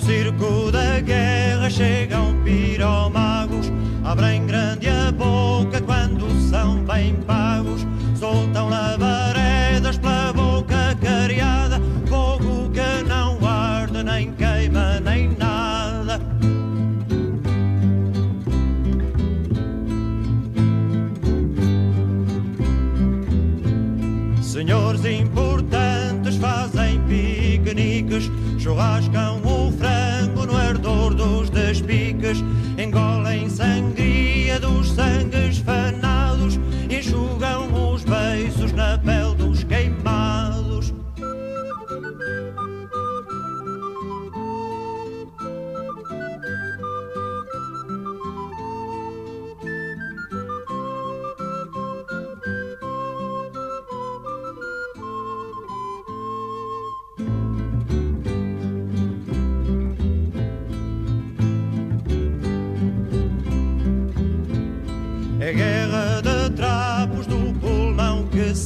Ao circo da guerra chegam piromagos, abrem grande a boca quando são bem pagos, soltam labaredas pela boca cariada, fogo que não arde, nem queima, nem nada. Senhores importantes fazem piqueniques, churrascam despiques,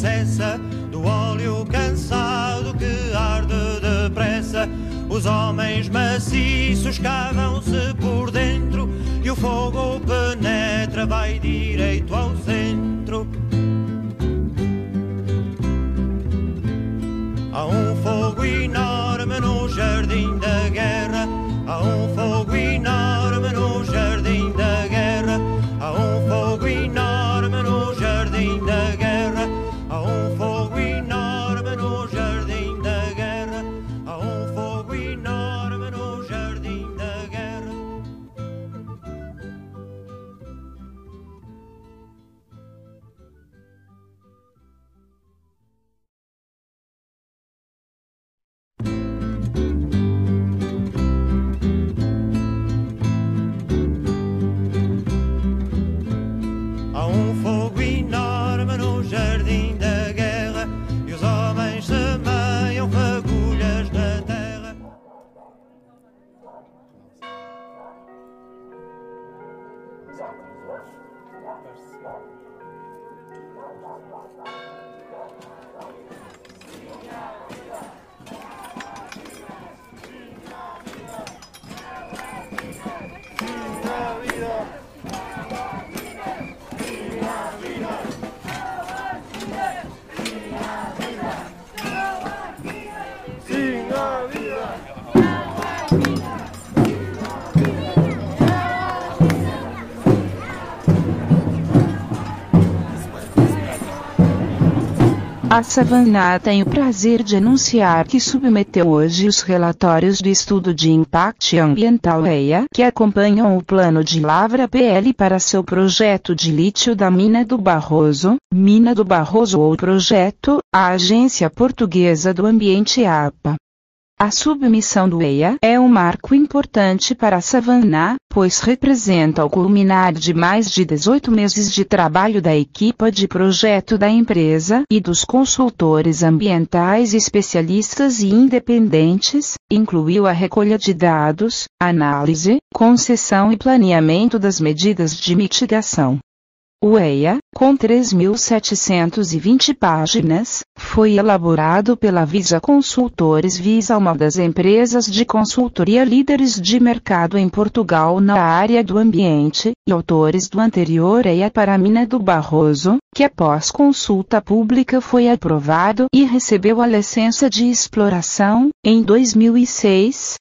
cessa, do óleo cansado que arde depressa. Os homens maciços cavam-se por dentro e o fogo penetra, vai direito ao centro. Yeah. A Savannah tem o prazer de anunciar que submeteu hoje os relatórios do estudo de impacto ambiental EIA que acompanham o plano de Lavra PL para seu projeto de lítio da Mina do Barroso, Mina do Barroso ou projeto, a Agência Portuguesa do Ambiente APA. A submissão do EIA é um marco importante para a Savannah, pois representa o culminar de mais de 18 meses de trabalho da equipa de projeto da empresa e dos consultores ambientais especialistas e independentes, incluiu a recolha de dados, análise, concessão e planeamento das medidas de mitigação. O EIA, com 3.720 páginas, foi elaborado pela Visa Consultores Visa uma das empresas de consultoria líderes de mercado em Portugal na área do ambiente, e autores do anterior EIA para a Mina do Barroso, que após consulta pública foi aprovado e recebeu a licença de exploração, em 2006,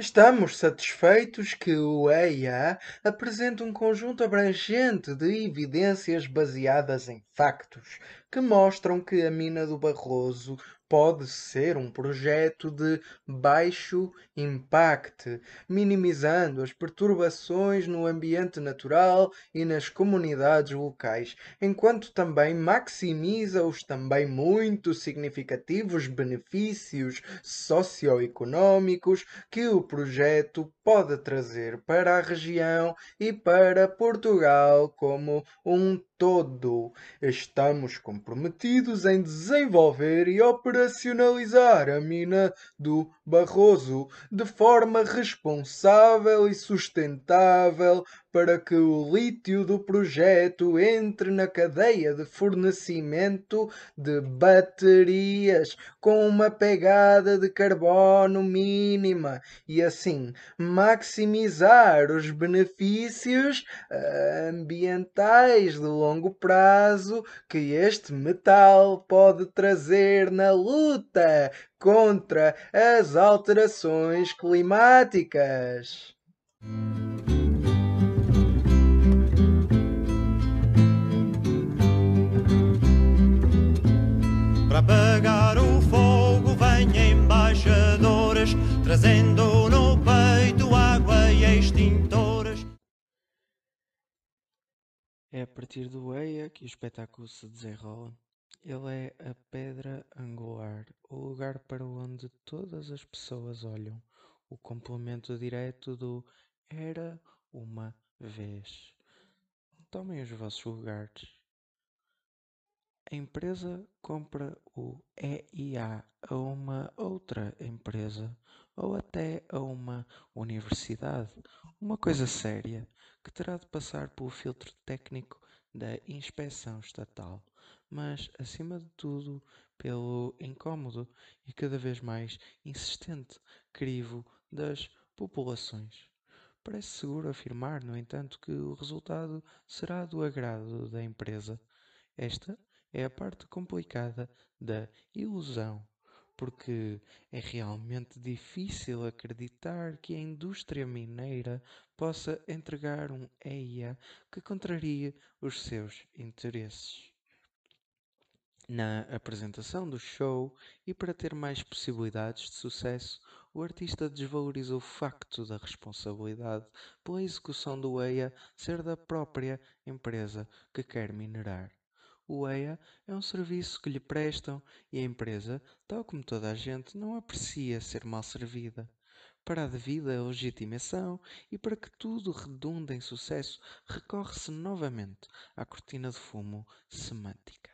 Estamos satisfeitos que o EIA apresenta um conjunto abrangente de evidências baseadas em factos que mostram que a mina do Barroso pode ser um projeto de baixo impacto, minimizando as perturbações no ambiente natural e nas comunidades locais, enquanto também maximiza os também muito significativos benefícios socioeconómicos que o projeto pode trazer para a região e para Portugal como um todo. Estamos comprometidos em desenvolver e operacionalizar a mina do Barroso de forma responsável e sustentável para que o lítio do projeto entre na cadeia de fornecimento de baterias com uma pegada de carbono mínima e assim maximizar os benefícios ambientais de longo prazo que este metal pode trazer na luta contra as alterações climáticas. Apagar o fogo vem embaixadores, trazendo no peito água e extintores. É a partir do EIA que o espetáculo se desenrola. Ele é a pedra angular, o lugar para onde todas as pessoas olham, o complemento direto do Era uma vez. Tomem os vossos lugares. A empresa compra o EIA a uma outra empresa ou até a uma universidade, uma coisa séria que terá de passar pelo filtro técnico da inspeção estatal, mas acima de tudo pelo incômodo e cada vez mais insistente crivo das populações. Parece seguro afirmar, no entanto, que o resultado será do agrado da empresa. Esta é a parte complicada da ilusão, porque é realmente difícil acreditar que a indústria mineira possa entregar um EIA que contrarie os seus interesses. Na apresentação do show e para ter mais possibilidades de sucesso, o artista desvaloriza o facto da responsabilidade pela execução do EIA ser da própria empresa que quer minerar. O EIA é um serviço que lhe prestam e a empresa, tal como toda a gente, não aprecia ser mal servida. Para a devida legitimação e para que tudo redunde em sucesso, recorre-se novamente à cortina de fumo semântica.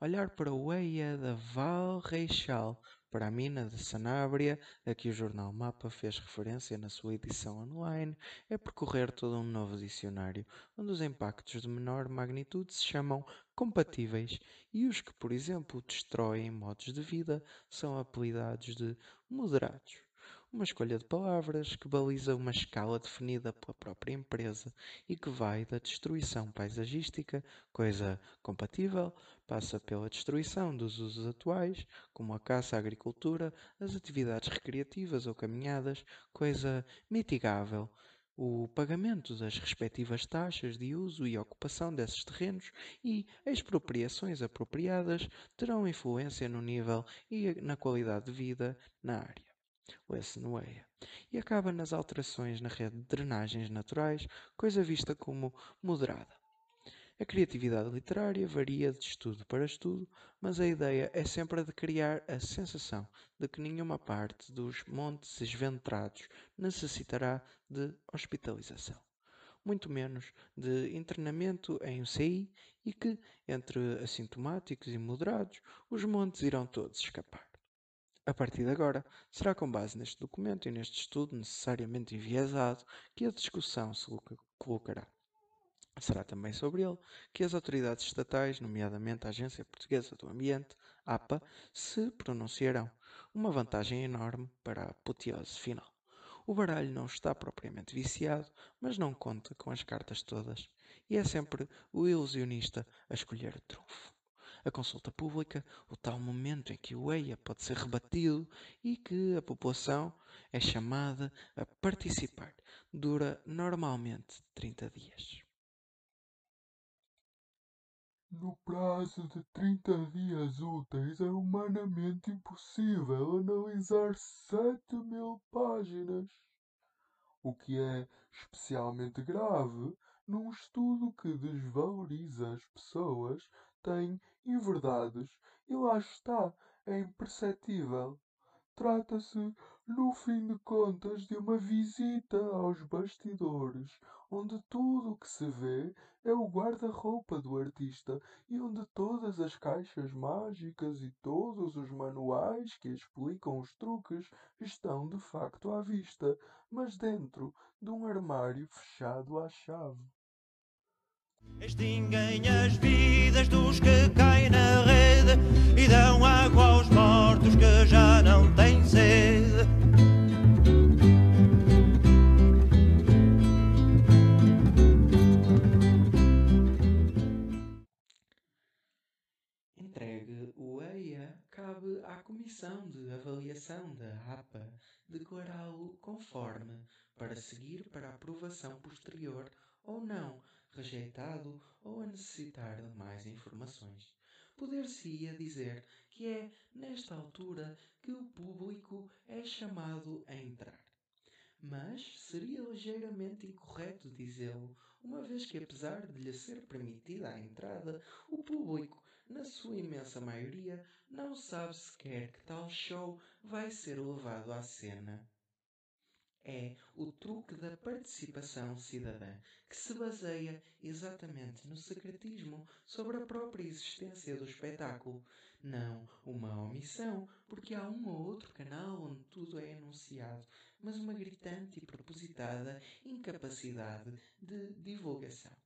Olhar para o EIA da Val Reixal para a mina de Sanabria, a que o jornal Mapa fez referência na sua edição online, é percorrer todo um novo dicionário, onde os impactos de menor magnitude se chamam compatíveis. E os que, por exemplo, destroem modos de vida são apelidados de moderados. Uma escolha de palavras que baliza uma escala definida pela própria empresa e que vai da destruição paisagística, coisa compatível, passa pela destruição dos usos atuais, como a caça, a agricultura, as atividades recreativas ou caminhadas, coisa mitigável, o pagamento das respectivas taxas de uso e ocupação desses terrenos e expropriações apropriadas terão influência no nível e na qualidade de vida na área o SNUEA, e acaba nas alterações na rede de drenagens naturais, coisa vista como moderada. A criatividade literária varia de estudo para estudo, mas a ideia é sempre a de criar a sensação de que nenhuma parte dos montes esventrados necessitará de hospitalização, muito menos de internamento em UCI e que, entre assintomáticos e moderados, os montes irão todos escapar. A partir de agora, será com base neste documento e neste estudo necessariamente enviesado que a discussão se colocará. Será também sobre ele que as autoridades estatais, nomeadamente a Agência Portuguesa do Ambiente, APA, se pronunciarão. Uma vantagem enorme para a apoteose final. O baralho não está propriamente viciado, mas não conta com as cartas todas. E é sempre o ilusionista a escolher o trunfo a consulta pública, o tal momento em que o EIA pode ser rebatido e que a população é chamada a participar. Dura normalmente 30 dias. No prazo de 30 dias úteis é humanamente impossível analisar 7 mil páginas, o que é especialmente grave num estudo que desvaloriza as pessoas, tem inverdades e lá está, é imperceptível. Trata-se, no fim de contas, de uma visita aos bastidores, onde tudo o que se vê é o guarda-roupa do artista e onde todas as caixas mágicas e todos os manuais que explicam os truques estão de facto à vista, mas dentro de um armário fechado à chave. Extinguem as vidas dos que caem na rede e dão Avaliação da APA declará-lo conforme para seguir para aprovação posterior ou não, rejeitado ou a necessitar de mais informações. Poder-se-ia dizer que é nesta altura que o público é chamado a entrar. Mas seria ligeiramente incorreto dizê-lo, uma vez que, apesar de lhe ser permitida a entrada, o público, na sua imensa maioria, não sabe sequer que tal show vai ser levado à cena é o truque da participação cidadã, que se baseia exatamente no secretismo sobre a própria existência do espetáculo. Não uma omissão, porque há um ou outro canal onde tudo é anunciado, mas uma gritante e propositada incapacidade de divulgação.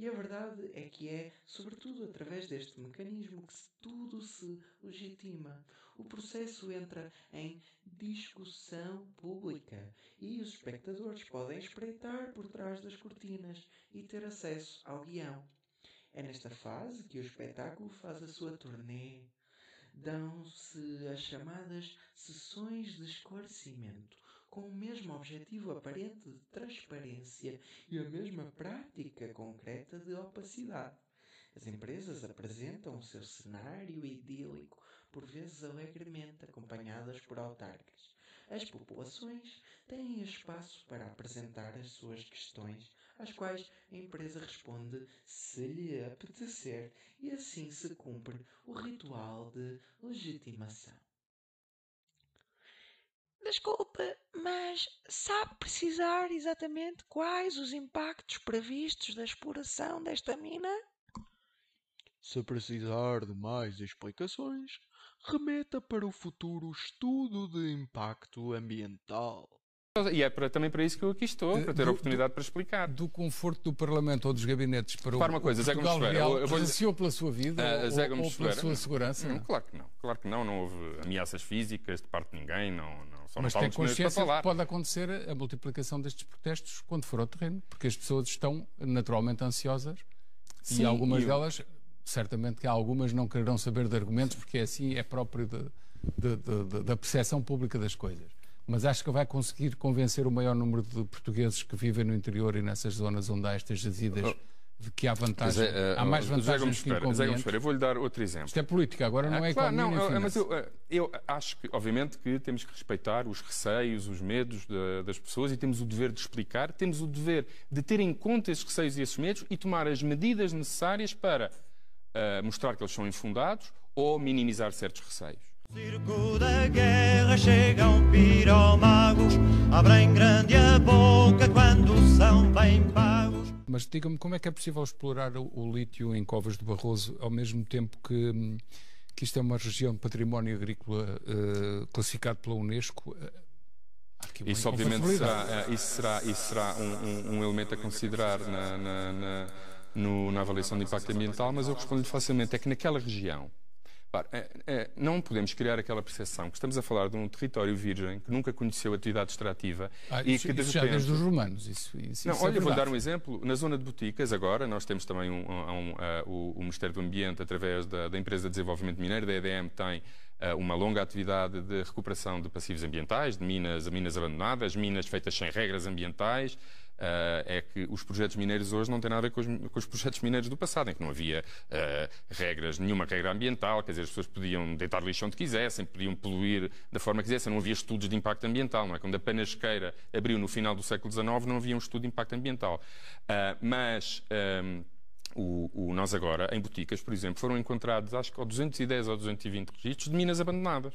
E a verdade é que é, sobretudo através deste mecanismo, que tudo se legitima. O processo entra em discussão pública e os espectadores podem espreitar por trás das cortinas e ter acesso ao guião. É nesta fase que o espetáculo faz a sua turnê. Dão-se as chamadas sessões de esclarecimento, com o mesmo objetivo aparente de transparência e a mesma prática concreta de opacidade. As empresas apresentam o seu cenário idílico, por vezes alegremente acompanhadas por autarcas. As populações têm espaço para apresentar as suas questões, às quais a empresa responde se lhe apetecer, e assim se cumpre o ritual de legitimação. Desculpe, mas sabe precisar exatamente quais os impactos previstos da exploração desta mina? Se precisar de mais explicações, remeta para o futuro estudo de impacto ambiental. E é para, também para isso que eu aqui estou, para ter do, a oportunidade do, para explicar. Do conforto do Parlamento ou dos gabinetes para Repara o, uma coisa, o Zé Gomes Real, Ferreira, eu presenciou pela sua vida ou, Zé Gomes ou pela Ferreira, sua segurança? Não, claro que não. Claro que não. Não houve ameaças físicas de parte de ninguém. Não, não, só Mas não tem para consciência que pode acontecer a multiplicação destes protestos quando for ao terreno, porque as pessoas estão naturalmente ansiosas Sim, e algumas e o- delas, certamente que algumas não quererão saber de argumentos, porque é assim é próprio de- de- de- da percepção pública das coisas. Mas acho que vai conseguir convencer o maior número de portugueses que vivem no interior e nessas zonas onde há estas jazidas de que há vantagem. Mas, eh, há mais Gomes vantagens que inconvenientes. Eu vou-lhe dar outro exemplo. Isto é política, agora não é Ah, claro, economia não, nem ah, mas eu, ah, eu acho que, obviamente, que temos que respeitar os receios, os medos da- das pessoas e temos o dever de explicar, temos o dever de ter em conta esses receios e esses medos e tomar as medidas necessárias para ah, mostrar que eles são infundados ou minimizar certos receios. Circo da guerra chegam piromagos, abrem grande a boca quando são bem pagos. Mas diga-me como é que é possível explorar o, o lítio em Covas do Barroso ao mesmo tempo que, que isto é uma região de património agrícola eh, classificado pela Unesco? Eh, Isso, obviamente, será, eh, isso será, isso será um, um- um elemento a considerar na, na- na- no- na avaliação de impacto ambiental, mas eu respondo facilmente: é que naquela região. É- é, não podemos criar aquela percepção que estamos a falar de um território virgem que nunca conheceu atividade extrativa Ah, e isso, que de isso já repente. desde os romanos. Isso, isso, Não, isso é olha, vou dar um exemplo. Na zona de boticas, agora, nós temos também um, um, ah, o, o Ministério do Ambiente, através da, da Empresa de Desenvolvimento Mineiro, da EDM, tem ah, uma longa atividade de recuperação de passivos ambientais, de minas, minas abandonadas, minas feitas sem regras ambientais, uh, é que os projetos mineiros hoje não têm nada a ver com os, com os projetos mineiros do passado, em que não havia uh, regras, nenhuma regra ambiental, quer dizer, as pessoas podiam deitar lixo onde quisessem, podiam poluir da forma que quisessem, não havia estudos de impacto ambiental, não é? Quando a Panasqueira abriu no final do século XIX, não havia um estudo de impacto ambiental. Uh, mas. Um, o, o, nós agora, em boticas, por exemplo, foram encontrados, acho que, 210 ou 220 registros de minas abandonadas.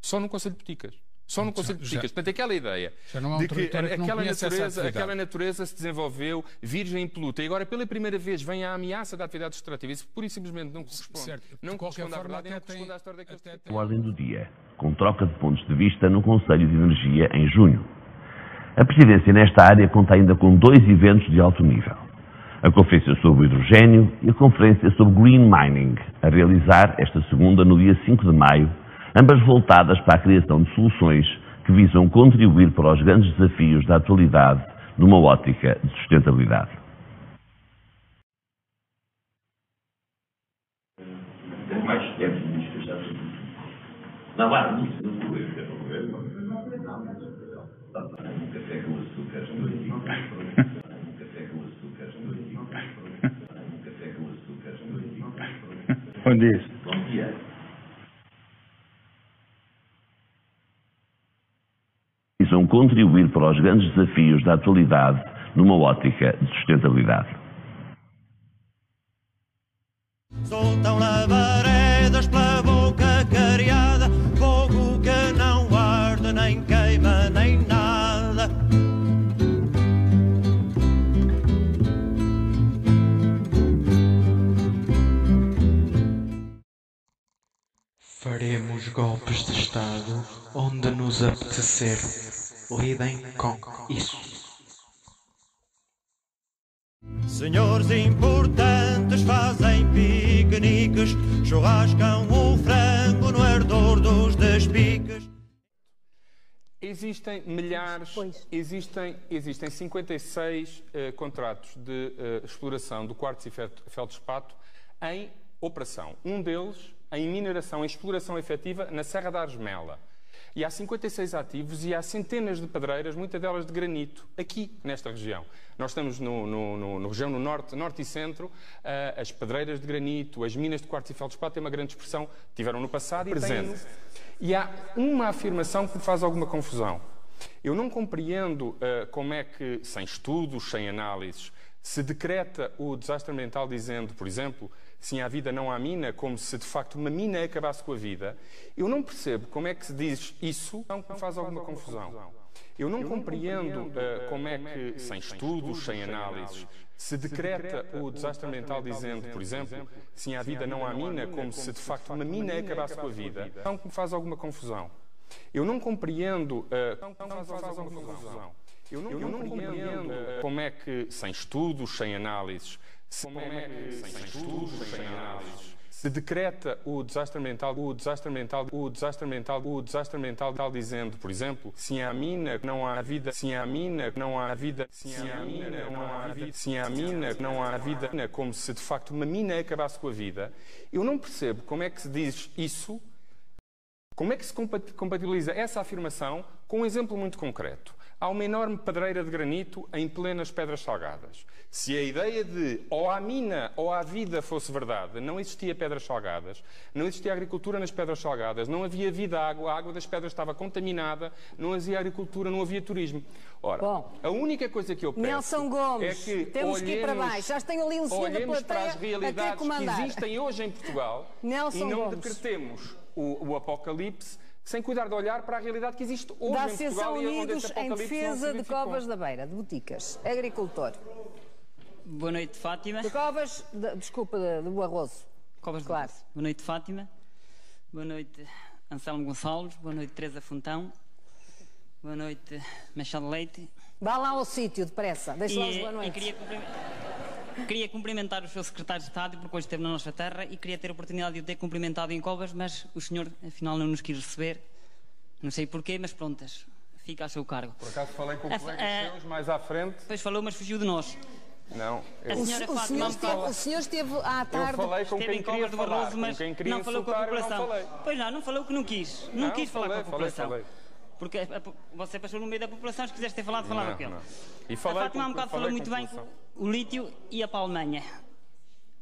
Só no Conselho de Boticas. Só no Conselho de Boticas. Portanto, aquela ideia um de que, que aquela, natureza, aquela natureza se desenvolveu virgem e impoluta e agora, pela primeira vez, vem a ameaça da atividade extrativa. Isso pura e simplesmente não corresponde. Certo. Não corresponde à verdade não corresponde à história daqueles A ordem do dia, com troca de pontos de vista no Conselho de Energia em junho. A presidência nesta área conta ainda com dois eventos de alto nível. A Conferência sobre o Hidrogênio e a Conferência sobre Green Mining, a realizar esta segunda no dia 5 de maio, ambas voltadas para a criação de soluções que visam contribuir para os grandes desafios da atualidade numa ótica de sustentabilidade. Um um um dia. Bom dia. Visam contribuir para os grandes desafios da atualidade numa ótica de sustentabilidade. Golpes de Estado onde nos apetecer. Lidem com isso. Senhores importantes fazem piqueniques, churrascam o frango no ardor dos despiques. Existem milhares, existem, existem 56 uh, contratos de uh, exploração do quartzo e feldspato em operação. Um deles em mineração, em exploração efetiva na Serra da Argemela. E há 56 ativos e há centenas de pedreiras, muitas delas de granito, aqui nesta região. Nós estamos no, no, no, no região no norte, norte e centro, uh, as pedreiras de granito, as minas de quartzo e feldspato têm uma grande expressão, tiveram no passado e presente. E há uma afirmação que me faz alguma confusão. Eu não compreendo uh, como é que, sem estudos, sem análises, se decreta o desastre ambiental dizendo, por exemplo, sim há vida, não há mina, como se de facto uma mina acabasse com a vida, eu não percebo como é que se diz isso, não faz alguma confusão. Eu não compreendo uh, como é que, sem estudos, sem análises, se decreta o desastre ambiental dizendo, por exemplo, sim há vida, não há mina, como se de facto uma mina acabasse com a vida, não me faz alguma confusão. Eu não compreendo, uh, não me faz alguma confusão. Eu não, eu não compreendo uh, como é que, sem estudos, sem análises, se, como é que, sem estudos, sem análises, se decreta o desastre ambiental, o desastre ambiental, o desastre ambiental, o desastre ambiental dizendo, por exemplo, se há mina, não há vida, se há mina, não há vida, se há mina, não há vida, se há mina, não há vida, como se de facto uma mina acabasse com a vida, eu não percebo como é que se diz isso, como é que se compatibiliza essa afirmação com um exemplo muito concreto. Há uma enorme pedreira de granito em plenas pedras salgadas. Se a ideia de ou há mina ou há vida fosse verdade, não existia pedras salgadas, não existia agricultura nas pedras salgadas, não havia vida água, a água das pedras estava contaminada, não havia agricultura, não havia turismo. Ora, Bom, a única coisa que eu peço Nelson Gomes, é que temos que ir para olhemos- baixo. Já tenho ali um senhor da olhemos para plateia as a realidades que existem hoje em Portugal Nelson e não Gomes. decretemos o, o apocalipse sem cuidar de olhar para a realidade que existe hoje da em Associação Portugal e onde Unidos esse em Defesa de. Covas da Beira, de Boticas, agricultor. Boa noite, Fátima. De Covas, de- desculpa, de- do Arrozo. Covas de Claro. Doce. Boa noite, Fátima. Boa noite, Anselmo Gonçalves. Boa noite, Teresa Fontão. Boa noite, Machado Leite. Vá lá ao sítio, depressa. Deixa lá os E, boa e noite. Queria, cumprimen- queria cumprimentar o seu secretário de Estado, porque hoje esteve na nossa terra e queria ter a oportunidade de o ter cumprimentado em Covas, mas o senhor, afinal, não nos quis receber. Não sei porquê, mas prontas. Fica a seu cargo. Por acaso falei com colegas a- seus mais à frente. Depois falou, mas fugiu de nós. Não, eu, senhora O senhor, esteve, o senhor esteve à eu tarde. falei com Esteve quem em Covas do falar, Barroso, mas não falou com a eu não população. falei. Pois não, não falou que não quis. Não, quis falar falei, com a falei, população. falei. Porque a- a- você passou no meio da população, se quiseste ter falado, falava Não, com ele. não. A falei Fátima há um bocado falei falou muito bem. O lítio ia para a Alemanha.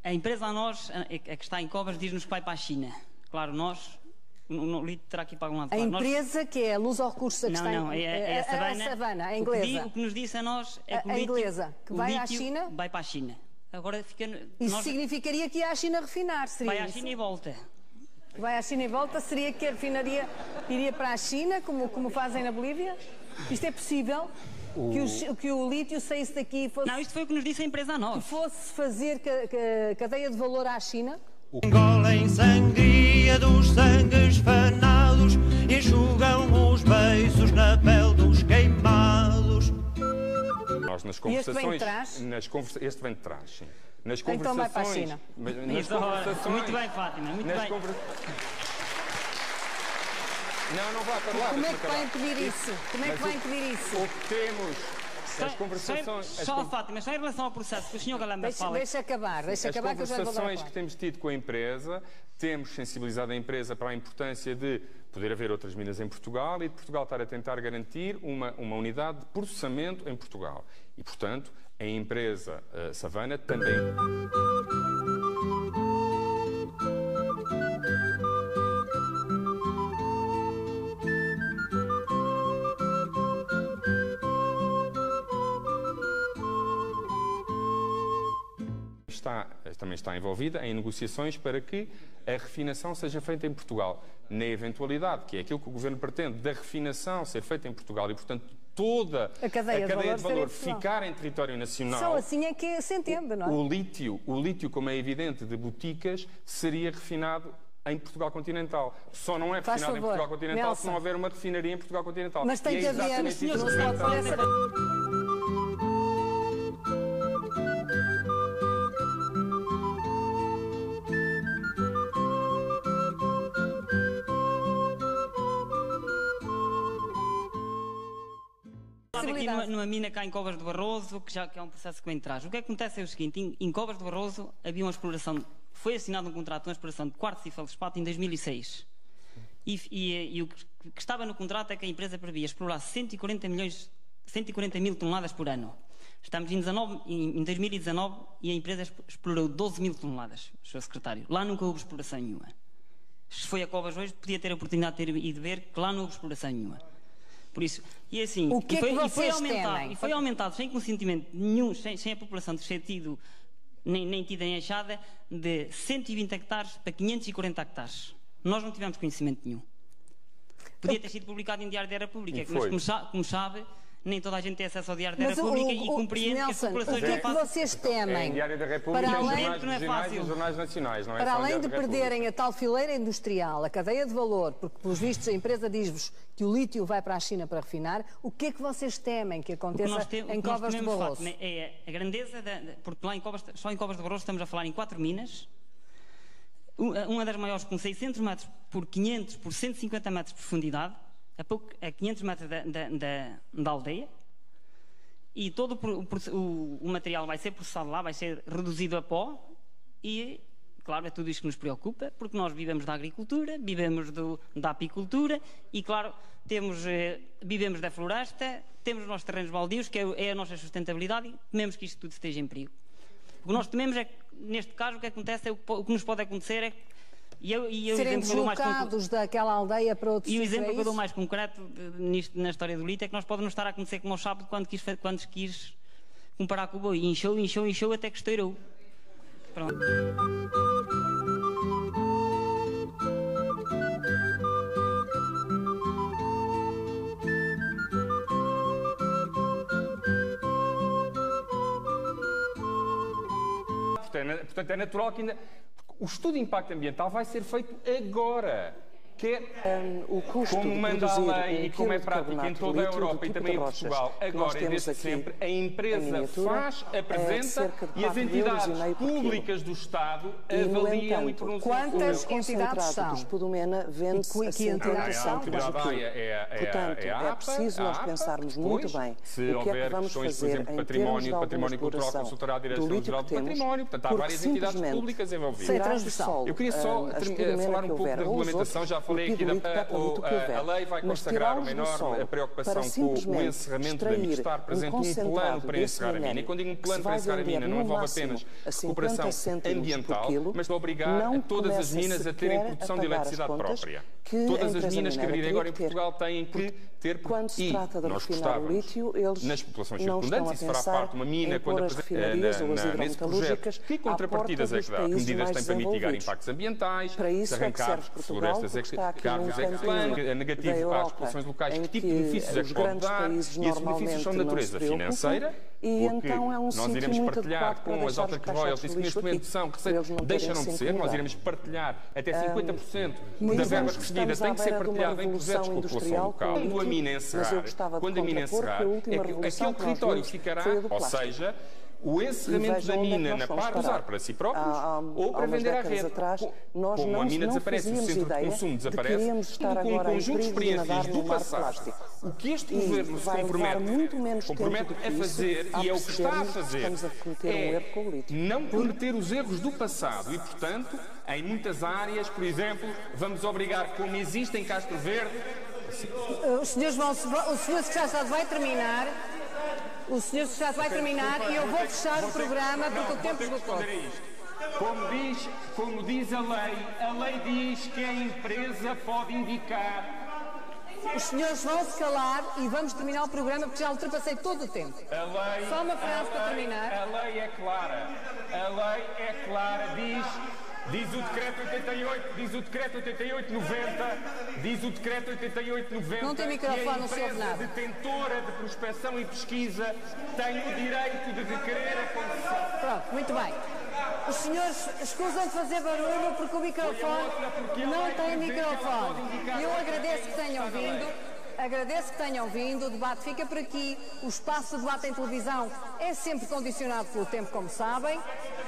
A empresa a nós, a, a que está em Cobras, diz-nos que vai para a China. Claro, nós, o, o lítio terá que ir para algum lado. A Claro, nós- empresa que é a Luz ao Recursos, a que não, está em- não, é, é a Savana. Savana, a O que, inglesa. di- o que nos disse a nós é A- que o a lítio, inglesa, que o vai à China? Vai para a China. Agora fica. Isso nós- significaria que ia à China refinar, seria vai à isso? China e volta. Vai à China e volta, seria que a refinaria iria para a China, como, como fazem na Bolívia? Isto é possível? Que, o, chi- que o lítio saísse daqui e fosse... Não, isto foi o que nos disse a empresa a nós. Que fosse fazer ca- ca- cadeia de valor à China? Engolem sangria dos sangues fanados, enxugam os beiços na pele dos queimados. Nós nas E este vem de conversações. trás? Nas conversa... Este vem de trás, sim. Nas Então vai conversações. para a China. mas Nas Isso, ora, conversações. muito bem, Fátima, muito nas bem. conver- Não, não vá para lá. Como é que vai impedir isso? Como é que Mas vai impedir isso? O que temos. Só, As conversações. só, as só con- Fátima, só em relação ao processo que o Sr. Galamba Deixa, fala. deixa acabar, deixa As acabar que eu já vou dar a conversações que temos tido com a empresa, temos sensibilizado a empresa para a importância de poder haver outras minas em Portugal e de Portugal estar a tentar garantir uma, uma unidade de processamento em Portugal. E, portanto, a empresa eh, Savana também. Está, também está envolvida em negociações para que a refinação seja feita em Portugal. Na eventualidade, que é aquilo que o Governo pretende, da refinação ser feita em Portugal e, portanto, toda A cadeia de valor de ser em valor ficar em território nacional. Só assim é que se entende, não é? O lítio, o lítio, como é evidente, de boticas, seria refinado em Portugal continental. Só não é refinado em favor, Portugal continental Nelson. se não houver uma refinaria em Portugal continental. Mas tem E é que haver, não se pode fazer Falar aqui numa, numa mina cá em Covas do Barroso, que já que é um processo que vem de trás. O que acontece é o seguinte: em, em Covas do Barroso havia uma exploração, foi assinado um contrato de uma exploração de quartzo e feldspato em 2006. E, e- e o que, estava no contrato é que a empresa previa explorar 140 milhões, 140 mil toneladas por ano. Estamos em, 19 em- em 2019 e a empresa exp- explorou 12 mil toneladas, Sr. Secretário. Lá nunca houve exploração nenhuma. Se foi a Covas hoje, podia ter a oportunidade de ter ido ver que lá não houve exploração nenhuma. Por isso, e assim, O que e é foi, que e foi aumentado, temem? e foi aumentado sem consentimento nenhum, sem, sem a população ter tido nem, nem tida nem achada, de 120 hectares para 540 hectares. Nós não tivemos conhecimento nenhum. Podia ter sido publicado em Diário da República, E mas como, como sabe, nem toda a gente tem acesso ao Diário da Mas o, República o, e o, compreende que as Nelson, o populações que é não que fazem. vocês É temem? em Diário da República, Para em além- jornais Não é fácil. jornais nacionais, não é Para em além de República. perderem a tal fileira industrial, a cadeia de valor, porque pelos vistos a empresa diz-vos que o lítio vai para a China para refinar, o que é que vocês temem que O que aconteça o em que nós Covas de Barroso? Fátima, é a grandeza, da, da- porque lá em Covas, só em Covas de Barroso estamos a falar em quatro minas, uma das maiores com 600 metros por 500 por 150 metros de profundidade, a, pouco, a 500 metros da, da, da- da aldeia, e todo o o, o- material vai ser processado lá, vai ser reduzido a pó, e claro, é tudo isto que nos preocupa, porque nós vivemos da agricultura, vivemos do- da apicultura, e claro, temos, eh, vivemos da floresta, temos os nossos terrenos baldios, que é, é a nossa sustentabilidade, e tememos que isto tudo esteja em perigo. O que nós tememos é que, neste caso, o que acontece é o que, o que nos pode acontecer é que- e eu, e eu, o Serem deslocados daquela aldeia para outros e o exemplo é que eu dou mais concreto de- nisto, na história do Lito é que nós podemos estar a acontecer como o Chapo quando quis, quando quis comparar com o boi. E Inchou, inchou, inchou até que estourou. Pronto. Portanto, é Portanto, é natural que ainda. O estudo de impacto ambiental vai ser feito agora. Quer o custo como de manda a lei um e como é prática em toda a Europa e também em Portugal, que agora e temos desde sempre, a em empresa miniatura, faz, é apresenta e as 4 euros entidades e públicas do Estado E, avaliam e entanto, pronunciam quantas entidades são? Spodumena vende-se E que- a que 50 entidades são? é- é- é- Portanto, é a é preciso a nós APA, pensarmos pois, muito bem se o que é houver que vamos questões, por fazer exemplo, em património, termos de alguma património cultural, exploração consultará a do Direção-Geral que do temos, Património, portanto, há porque várias entidades simplesmente públicas envolvidas. Eu queria só a Spodumena falar um que pouco da regulamentação, já falei aqui da a, a, lei vai consagrar uma enorme preocupação com o encerramento da mina, estar presente um plano para encerrar a mina. E quando digo um plano para encerrar a mina, não envolve apenas recuperação ambiental, mas obrigar todas as minas a terem produção de eletricidade própria. Todas as minas que abrirem agora em Portugal têm que ter quando se trata de refinar o lítio, eles nas populações circundantes, isso fará parte de uma mina quando as refinarias ou as hidrometalúrgicas que contrapartidas é que dá? Que medidas têm para mitigar impactos ambientais, para isso arrancar é que florestas é que cargos é que é negativo para as populações locais, que tipo de benefícios é que pode dar, e esses benefícios são de natureza financeira, e então é um nós iremos partilhar com as altas royalties que neste momento são, que deixaram de ser, nós iremos partilhar até 50% da verba recebida. tem que ser partilhada em projetos com a população local. Quando a mina encerrar, quando a mina encerrar, aquele território ficará, ou seja, o encerramento da mina na par usar para si próprios há, há, ou para vender à rede. Atrás, nós Como não, a mina desaparece, o centro de consumo desaparece, de com um conjunto de experiências do passado, o que este governo se compromete, compromete a fazer, e é o que está a fazer, a é um não cometer os erros do passado e, portanto, em muitas áreas, por exemplo, vamos obrigar, como existe em Castro Verde, os senhores vão, o senhor secretário vai terminar. O senhor secretário vai terminar e eu vou fechar o programa porque o tempo esgotou. Como diz, como diz a lei, a lei diz que a empresa pode indicar os senhores vão se calar e vamos terminar o programa porque já ultrapassei todo o tempo. Lei, Só uma frase para lei, terminar. A lei é clara. A lei é clara. Diz Diz o decreto 88, diz o decreto 8890, diz o decreto 8890 não tem microfone, a não se ouve nada. detentora de prospecção e pesquisa tem o direito de requerer a concessão. Pronto, muito bem. Os senhores escusam de fazer barulho porque o microfone não tem microfone. Eu agradeço que tenham vindo. Agradeço que tenham vindo, o debate fica por aqui. O espaço de debate em televisão é sempre condicionado pelo tempo, como sabem.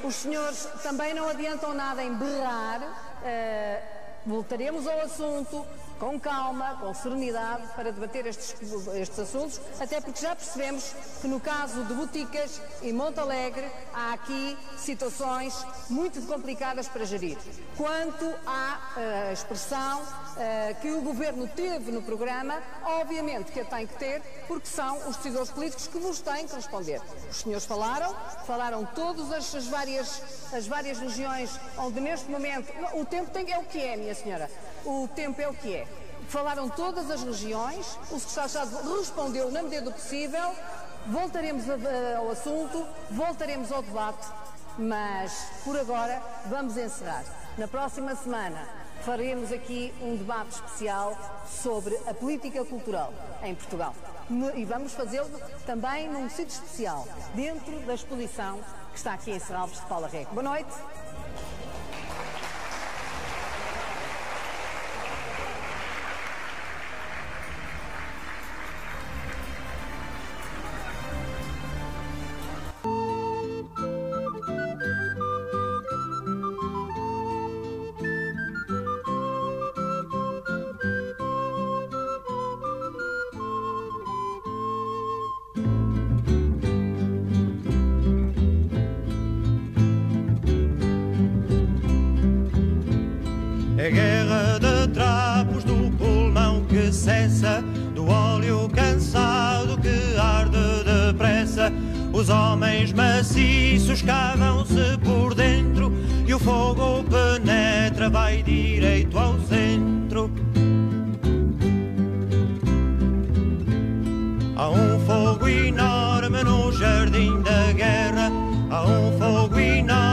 Os senhores também não adiantam nada em berrar. Uh, voltaremos ao assunto com calma, com serenidade, para debater estes, estes assuntos, até porque já percebemos que no caso de Boticas e Monte Alegre há aqui situações muito complicadas para gerir. Quanto à uh, expressão uh, que o Governo teve no programa, obviamente que a tem que ter, porque são os decisores políticos que vos têm que responder. Os senhores falaram, falaram todas as, as várias, as várias regiões onde neste momento, o tempo tem, é o que é, minha senhora, o tempo é o que é. Falaram todas as regiões, o Secretário-Estado respondeu na medida do possível, voltaremos ao assunto, voltaremos ao debate, mas por agora vamos encerrar. Na próxima semana faremos aqui um debate especial sobre a política cultural em Portugal. E vamos fazê-lo também num sítio especial, dentro da exposição que está aqui em Serralves de Paula Rego. Boa noite. É guerra de trapos do pulmão que cessa, do óleo cansado que arde depressa. Os homens maciços cavam-se por dentro e o fogo penetra, vai direito ao centro. Há um fogo enorme no jardim da guerra, há um fogo enorme.